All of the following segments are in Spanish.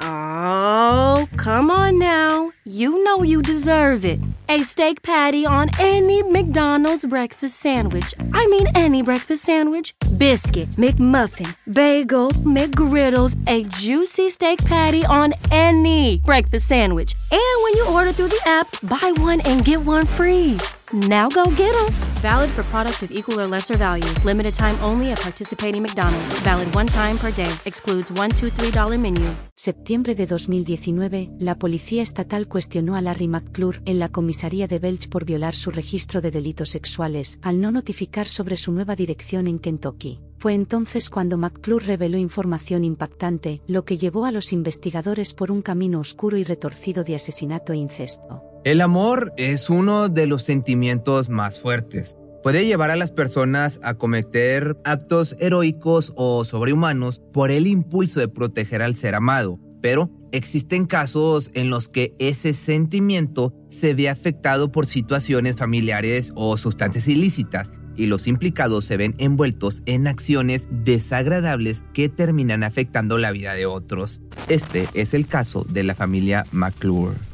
Oh, come on now. You know you deserve it. A steak patty on any McDonald's breakfast sandwich. I mean, any breakfast sandwich. Biscuit, McMuffin, bagel, McGriddles, a juicy steak patty on any breakfast sandwich. And when you order through the app, buy one and get one free. Now go get them. Valid for product of equal or lesser value. Limited time only at participating McDonald's. Valid one time per day. Excludes $1, $2, $3 menu. Septiembre de 2019, la Policía Estatal cuestionó a Larry McClure en la comisaría de Belch por violar su registro de delitos sexuales, al no notificar sobre su nueva dirección en Kentucky. Fue entonces cuando McClure reveló información impactante, lo que llevó a los investigadores por un camino oscuro y retorcido de asesinato e incesto. El amor es uno de los sentimientos más fuertes. Puede llevar a las personas a cometer actos heroicos o sobrehumanos por el impulso de proteger al ser amado, pero existen casos en los que ese sentimiento se ve afectado por situaciones familiares o sustancias ilícitas y los implicados se ven envueltos en acciones desagradables que terminan afectando la vida de otros. Este es el caso de la familia McClure.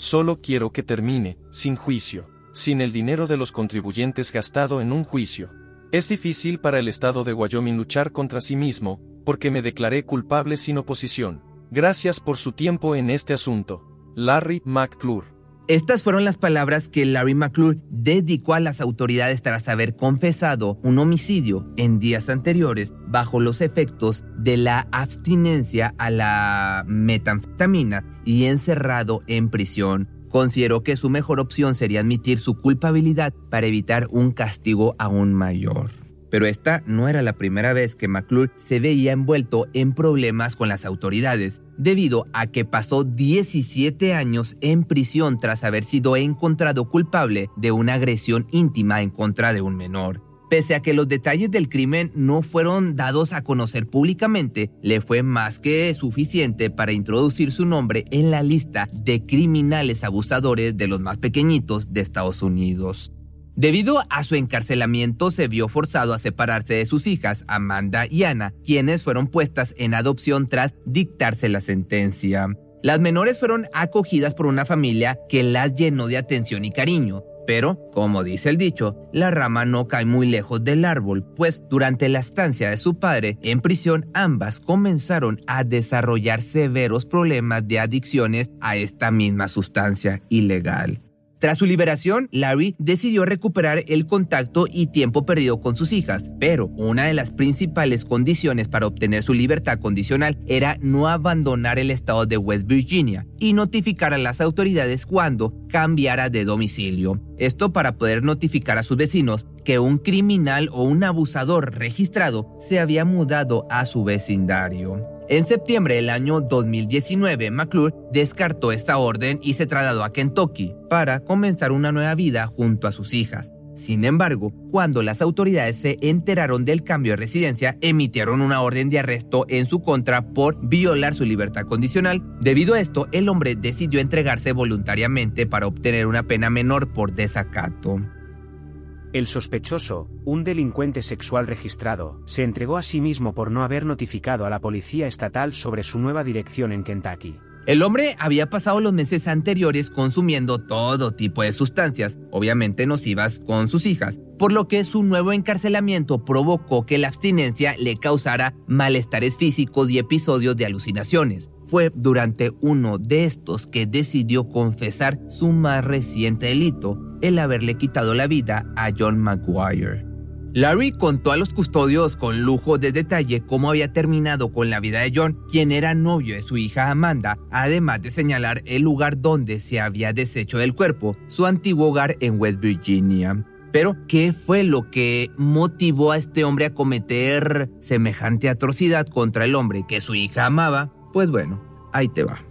Solo quiero que termine, sin juicio, sin el dinero de los contribuyentes gastado en un juicio. Es difícil para el Estado de Wyoming luchar contra sí mismo, porque me declaré culpable sin oposición. Gracias por su tiempo en este asunto. Larry McClure. Estas fueron las palabras que Larry McClure dedicó a las autoridades tras haber confesado un homicidio en días anteriores bajo los efectos de la abstinencia a la metanfetamina y encerrado en prisión. Consideró que su mejor opción sería admitir su culpabilidad para evitar un castigo aún mayor. Pero esta no era la primera vez que McClure se veía envuelto en problemas con las autoridades, debido a que pasó 17 años en prisión tras haber sido encontrado culpable de una agresión íntima en contra de un menor. Pese a que los detalles del crimen no fueron dados a conocer públicamente, le fue más que suficiente para introducir su nombre en la lista de criminales abusadores de los más pequeñitos de Estados Unidos. Debido a su encarcelamiento, se vio forzado a separarse de sus hijas, Amanda y Ana, quienes fueron puestas en adopción tras dictarse la sentencia. Las menores fueron acogidas por una familia que las llenó de atención y cariño. Pero, como dice el dicho, la rama no cae muy lejos del árbol, pues durante la estancia de su padre en prisión ambas comenzaron a desarrollar severos problemas de adicciones a esta misma sustancia ilegal. Tras su liberación, Larry decidió recuperar el contacto y tiempo perdido con sus hijas, pero una de las principales condiciones para obtener su libertad condicional era no abandonar el estado de West Virginia y notificar a las autoridades cuando cambiara de domicilio. Esto para poder notificar a sus vecinos que un criminal o un abusador registrado se había mudado a su vecindario. En septiembre del año 2019, McClure descartó esta orden y se trasladó a Kentucky para comenzar una nueva vida junto a sus hijas. Sin embargo, cuando las autoridades se enteraron del cambio de residencia, emitieron una orden de arresto en su contra por violar su libertad condicional. Debido a esto, el hombre decidió entregarse voluntariamente para obtener una pena menor por desacato. El sospechoso, un delincuente sexual registrado, se entregó a sí mismo por no haber notificado a la policía estatal sobre su nueva dirección en Kentucky. El hombre había pasado los meses anteriores consumiendo todo tipo de sustancias, obviamente nocivas con sus hijas, por lo que su nuevo encarcelamiento provocó que la abstinencia le causara malestares físicos y episodios de alucinaciones. Fue durante uno de estos que decidió confesar su más reciente delito, el haberle quitado la vida a John Maguire. Larry contó a los custodios con lujo de detalle cómo había terminado con la vida de John, quien era novio de su hija Amanda, además de señalar el lugar donde se había deshecho del cuerpo, su antiguo hogar en West Virginia. Pero, ¿qué fue lo que motivó a este hombre a cometer semejante atrocidad contra el hombre que su hija amaba? Pues bueno, ahí te va.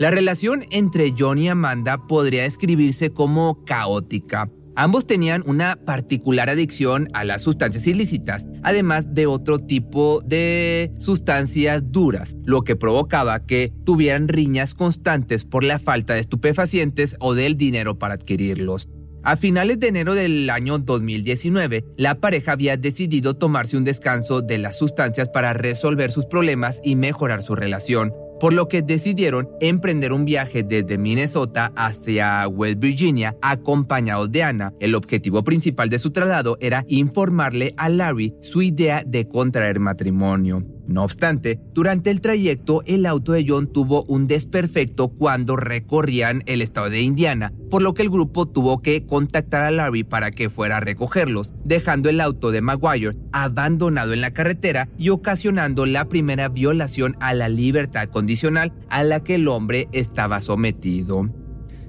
La relación entre John y Amanda podría describirse como caótica. Ambos tenían una particular adicción a las sustancias ilícitas, además de otro tipo de sustancias duras, lo que provocaba que tuvieran riñas constantes por la falta de estupefacientes o del dinero para adquirirlos. A finales de enero del año 2019, la pareja había decidido tomarse un descanso de las sustancias para resolver sus problemas y mejorar su relación, por lo que decidieron emprender un viaje desde Minnesota hacia West Virginia acompañados de Anna. El objetivo principal de su traslado era informarle a Larry su idea de contraer matrimonio. No obstante, durante el trayecto el auto de John tuvo un desperfecto cuando recorrían el estado de Indiana, por lo que el grupo tuvo que contactar a Larry para que fuera a recogerlos, dejando el auto de Maguire abandonado en la carretera y ocasionando la primera violación a la libertad condicional a la que el hombre estaba sometido.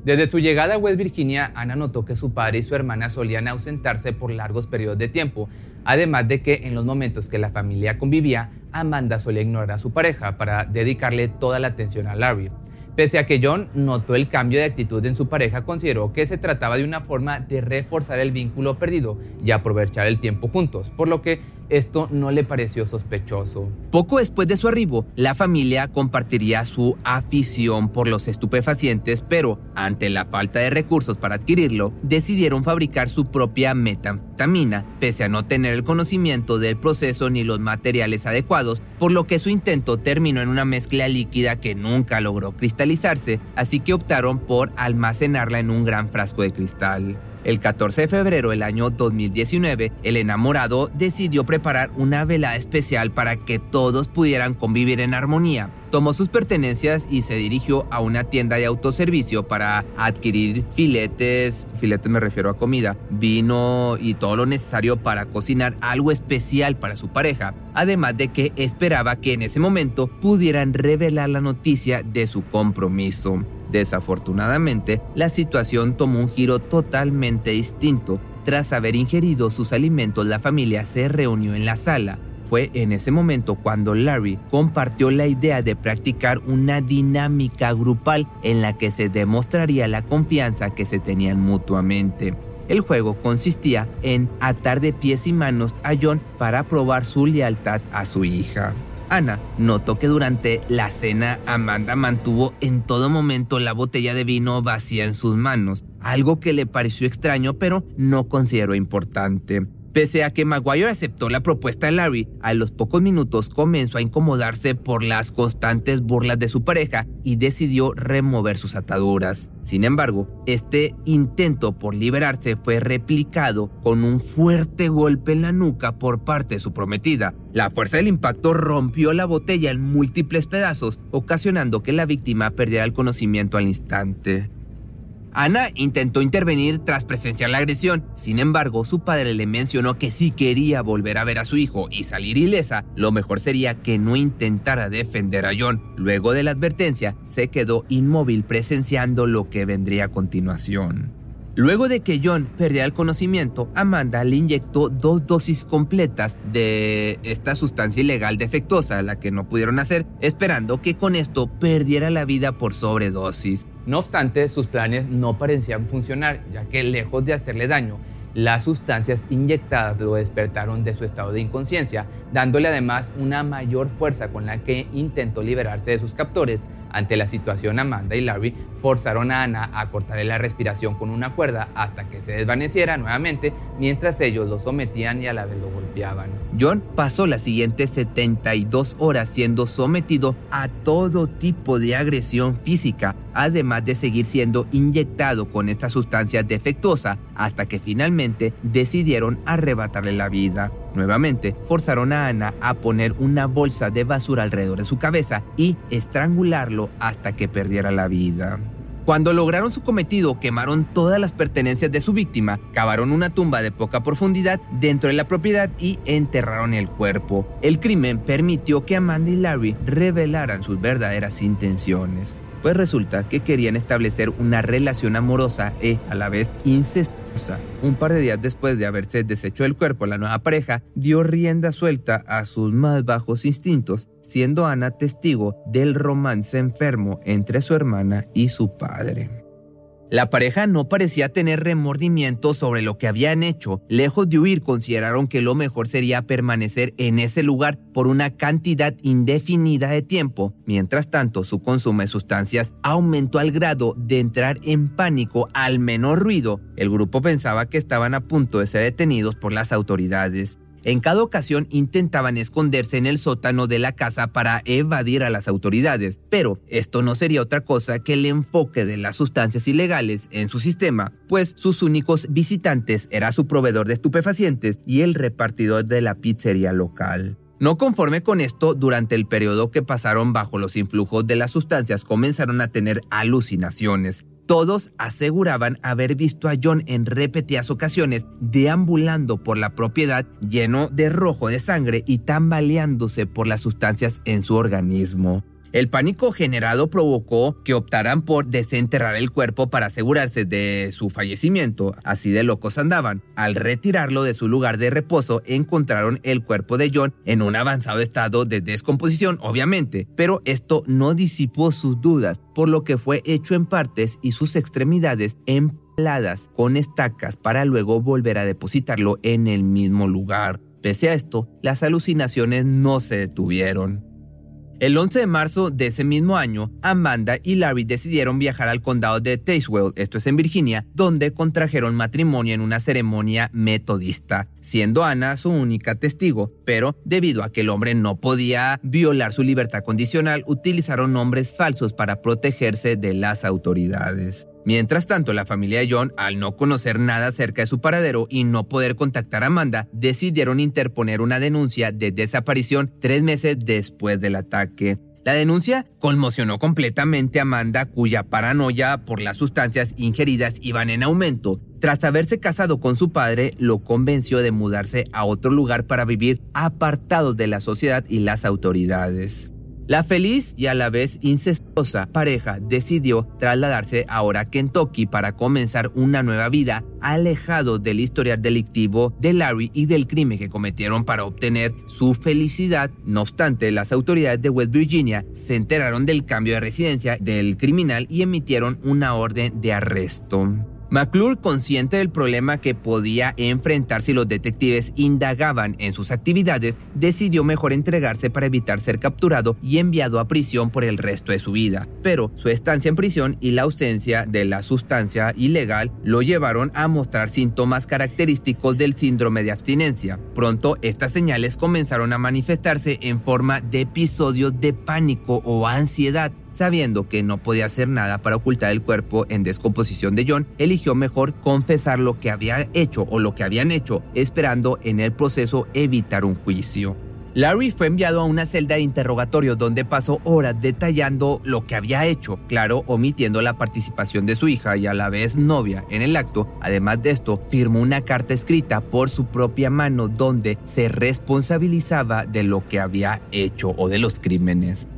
Desde su llegada a West Virginia, Ana notó que su padre y su hermana solían ausentarse por largos periodos de tiempo, además de que en los momentos que la familia convivía, Amanda solía ignorar a su pareja para dedicarle toda la atención a Larry. Pese a que John notó el cambio de actitud en su pareja, consideró que se trataba de una forma de reforzar el vínculo perdido y aprovechar el tiempo juntos, por lo que esto no le pareció sospechoso. Poco después de su arribo, la familia compartiría su afición por los estupefacientes, pero ante la falta de recursos para adquirirlo, decidieron fabricar su propia metanfetamina, pese a no tener el conocimiento del proceso ni los materiales adecuados, por lo que su intento terminó en una mezcla líquida que nunca logró cristalizarse, así que optaron por almacenarla en un gran frasco de cristal. El 14 de febrero del año 2019, el enamorado decidió preparar una velada especial para que todos pudieran convivir en armonía. Tomó sus pertenencias y se dirigió a una tienda de autoservicio para adquirir filetes, filetes me refiero a comida, vino y todo lo necesario para cocinar algo especial para su pareja, además de que esperaba que en ese momento pudieran revelar la noticia de su compromiso. Desafortunadamente, la situación tomó un giro totalmente distinto. Tras haber ingerido sus alimentos, la familia se reunió en la sala. Fue en ese momento cuando Larry compartió la idea de practicar una dinámica grupal en la que se demostraría la confianza que se tenían mutuamente. El juego consistía en atar de pies y manos a John para probar su lealtad a su hija. Ana notó que durante la cena Amanda mantuvo en todo momento la botella de vino vacía en sus manos, algo que le pareció extraño pero no consideró importante. Pese a que Maguire aceptó la propuesta de Larry, a los pocos minutos comenzó a incomodarse por las constantes burlas de su pareja y decidió remover sus ataduras. Sin embargo, este intento por liberarse fue replicado con un fuerte golpe en la nuca por parte de su prometida. La fuerza del impacto rompió la botella en múltiples pedazos, ocasionando que la víctima perdiera el conocimiento al instante. Ana intentó intervenir tras presenciar la agresión, sin embargo su padre le mencionó que si quería volver a ver a su hijo y salir ilesa, lo mejor sería que no intentara defender a John. Luego de la advertencia, se quedó inmóvil presenciando lo que vendría a continuación. Luego de que John perdiera el conocimiento, Amanda le inyectó dos dosis completas de esta sustancia ilegal defectuosa, la que no pudieron hacer, esperando que con esto perdiera la vida por sobredosis. No obstante, sus planes no parecían funcionar, ya que lejos de hacerle daño, las sustancias inyectadas lo despertaron de su estado de inconsciencia, dándole además una mayor fuerza con la que intentó liberarse de sus captores, ante la situación, Amanda y Larry forzaron a Ana a cortarle la respiración con una cuerda hasta que se desvaneciera nuevamente mientras ellos lo sometían y a la vez lo golpeaban. John pasó las siguientes 72 horas siendo sometido a todo tipo de agresión física, además de seguir siendo inyectado con esta sustancia defectuosa hasta que finalmente decidieron arrebatarle la vida. Nuevamente, forzaron a Ana a poner una bolsa de basura alrededor de su cabeza y estrangularlo hasta que perdiera la vida. Cuando lograron su cometido, quemaron todas las pertenencias de su víctima, cavaron una tumba de poca profundidad dentro de la propiedad y enterraron el cuerpo. El crimen permitió que Amanda y Larry revelaran sus verdaderas intenciones, pues resulta que querían establecer una relación amorosa e a la vez incestuosa un par de días después de haberse deshecho el cuerpo, la nueva pareja dio rienda suelta a sus más bajos instintos, siendo Ana testigo del romance enfermo entre su hermana y su padre. La pareja no parecía tener remordimiento sobre lo que habían hecho. Lejos de huir, consideraron que lo mejor sería permanecer en ese lugar por una cantidad indefinida de tiempo. Mientras tanto, su consumo de sustancias aumentó al grado de entrar en pánico al menor ruido. El grupo pensaba que estaban a punto de ser detenidos por las autoridades. En cada ocasión intentaban esconderse en el sótano de la casa para evadir a las autoridades, pero esto no sería otra cosa que el enfoque de las sustancias ilegales en su sistema, pues sus únicos visitantes era su proveedor de estupefacientes y el repartidor de la pizzería local. No conforme con esto, durante el periodo que pasaron bajo los influjos de las sustancias comenzaron a tener alucinaciones, todos aseguraban haber visto a John en repetidas ocasiones deambulando por la propiedad lleno de rojo de sangre y tambaleándose por las sustancias en su organismo. El pánico generado provocó que optaran por desenterrar el cuerpo para asegurarse de su fallecimiento, así de locos andaban. Al retirarlo de su lugar de reposo, encontraron el cuerpo de John en un avanzado estado de descomposición, obviamente, pero esto no disipó sus dudas, por lo que fue hecho en partes y sus extremidades empaladas con estacas para luego volver a depositarlo en el mismo lugar. Pese a esto, las alucinaciones no se detuvieron. El 11 de marzo de ese mismo año, Amanda y Larry decidieron viajar al condado de Tazewell, esto es en Virginia, donde contrajeron matrimonio en una ceremonia metodista, siendo Ana su única testigo, pero debido a que el hombre no podía violar su libertad condicional, utilizaron nombres falsos para protegerse de las autoridades. Mientras tanto, la familia de John, al no conocer nada acerca de su paradero y no poder contactar a Amanda, decidieron interponer una denuncia de desaparición tres meses después del ataque. La denuncia conmocionó completamente a Amanda, cuya paranoia por las sustancias ingeridas iban en aumento. Tras haberse casado con su padre, lo convenció de mudarse a otro lugar para vivir apartado de la sociedad y las autoridades. La feliz y a la vez incestuosa pareja decidió trasladarse ahora a Kentucky para comenzar una nueva vida alejado del historial delictivo de Larry y del crimen que cometieron para obtener su felicidad. No obstante, las autoridades de West Virginia se enteraron del cambio de residencia del criminal y emitieron una orden de arresto. McClure, consciente del problema que podía enfrentar si los detectives indagaban en sus actividades, decidió mejor entregarse para evitar ser capturado y enviado a prisión por el resto de su vida. Pero su estancia en prisión y la ausencia de la sustancia ilegal lo llevaron a mostrar síntomas característicos del síndrome de abstinencia. Pronto estas señales comenzaron a manifestarse en forma de episodios de pánico o ansiedad Sabiendo que no podía hacer nada para ocultar el cuerpo en descomposición de John, eligió mejor confesar lo que había hecho o lo que habían hecho, esperando en el proceso evitar un juicio. Larry fue enviado a una celda de interrogatorio donde pasó horas detallando lo que había hecho, claro, omitiendo la participación de su hija y a la vez novia en el acto. Además de esto, firmó una carta escrita por su propia mano donde se responsabilizaba de lo que había hecho o de los crímenes.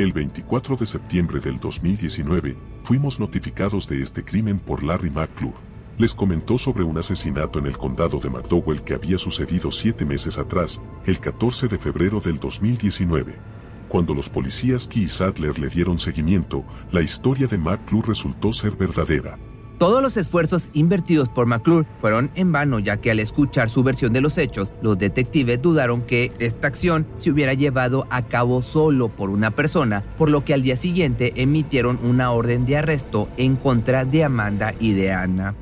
El 24 de septiembre del 2019, fuimos notificados de este crimen por Larry McClure. Les comentó sobre un asesinato en el condado de McDowell que había sucedido siete meses atrás, el 14 de febrero del 2019. Cuando los policías Key y Sadler le dieron seguimiento, la historia de McClure resultó ser verdadera. Todos los esfuerzos invertidos por McClure fueron en vano ya que al escuchar su versión de los hechos, los detectives dudaron que esta acción se hubiera llevado a cabo solo por una persona, por lo que al día siguiente emitieron una orden de arresto en contra de Amanda y de Anna.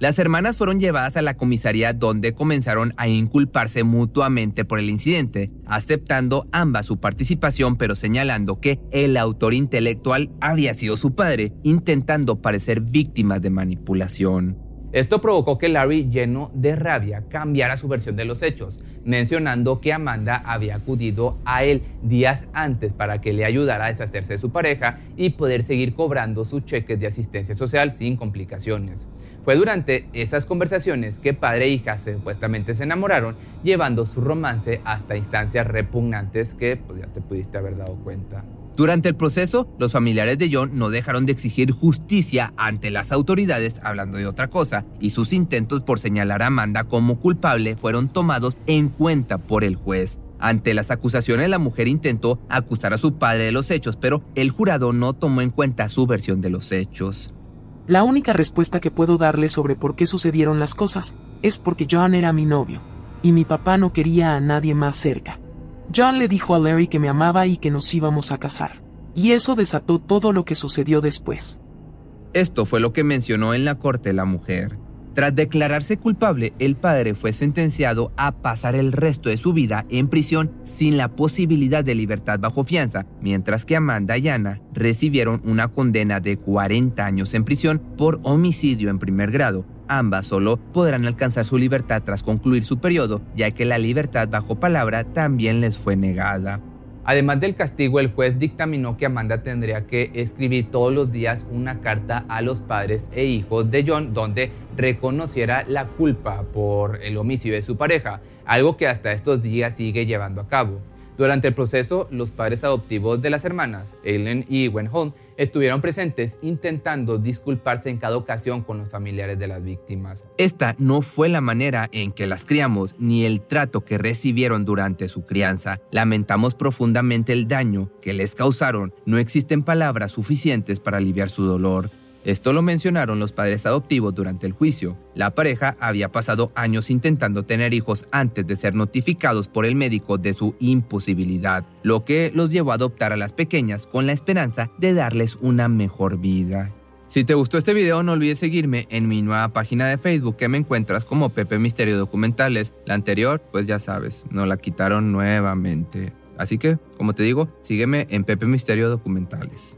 Las hermanas fueron llevadas a la comisaría donde comenzaron a inculparse mutuamente por el incidente, aceptando ambas su participación pero señalando que el autor intelectual había sido su padre, intentando parecer víctima de manipulación. Esto provocó que Larry, lleno de rabia, cambiara su versión de los hechos, mencionando que Amanda había acudido a él días antes para que le ayudara a deshacerse de su pareja y poder seguir cobrando sus cheques de asistencia social sin complicaciones. Fue durante esas conversaciones que padre e hija supuestamente se enamoraron, llevando su romance hasta instancias repugnantes que pues, ya te pudiste haber dado cuenta. Durante el proceso, los familiares de John no dejaron de exigir justicia ante las autoridades hablando de otra cosa, y sus intentos por señalar a Amanda como culpable fueron tomados en cuenta por el juez. Ante las acusaciones, la mujer intentó acusar a su padre de los hechos, pero el jurado no tomó en cuenta su versión de los hechos. La única respuesta que puedo darle sobre por qué sucedieron las cosas es porque John era mi novio, y mi papá no quería a nadie más cerca. John le dijo a Larry que me amaba y que nos íbamos a casar. Y eso desató todo lo que sucedió después. Esto fue lo que mencionó en la corte la mujer. Tras declararse culpable, el padre fue sentenciado a pasar el resto de su vida en prisión sin la posibilidad de libertad bajo fianza, mientras que Amanda y Ana recibieron una condena de 40 años en prisión por homicidio en primer grado. Ambas solo podrán alcanzar su libertad tras concluir su periodo, ya que la libertad bajo palabra también les fue negada. Además del castigo, el juez dictaminó que Amanda tendría que escribir todos los días una carta a los padres e hijos de John donde reconociera la culpa por el homicidio de su pareja, algo que hasta estos días sigue llevando a cabo. Durante el proceso, los padres adoptivos de las hermanas, Eileen y Wenholm, estuvieron presentes intentando disculparse en cada ocasión con los familiares de las víctimas. Esta no fue la manera en que las criamos ni el trato que recibieron durante su crianza. Lamentamos profundamente el daño que les causaron. No existen palabras suficientes para aliviar su dolor. Esto lo mencionaron los padres adoptivos durante el juicio. La pareja había pasado años intentando tener hijos antes de ser notificados por el médico de su imposibilidad, lo que los llevó a adoptar a las pequeñas con la esperanza de darles una mejor vida. Si te gustó este video no olvides seguirme en mi nueva página de Facebook que me encuentras como Pepe Misterio Documentales. La anterior, pues ya sabes, nos la quitaron nuevamente. Así que, como te digo, sígueme en Pepe Misterio Documentales.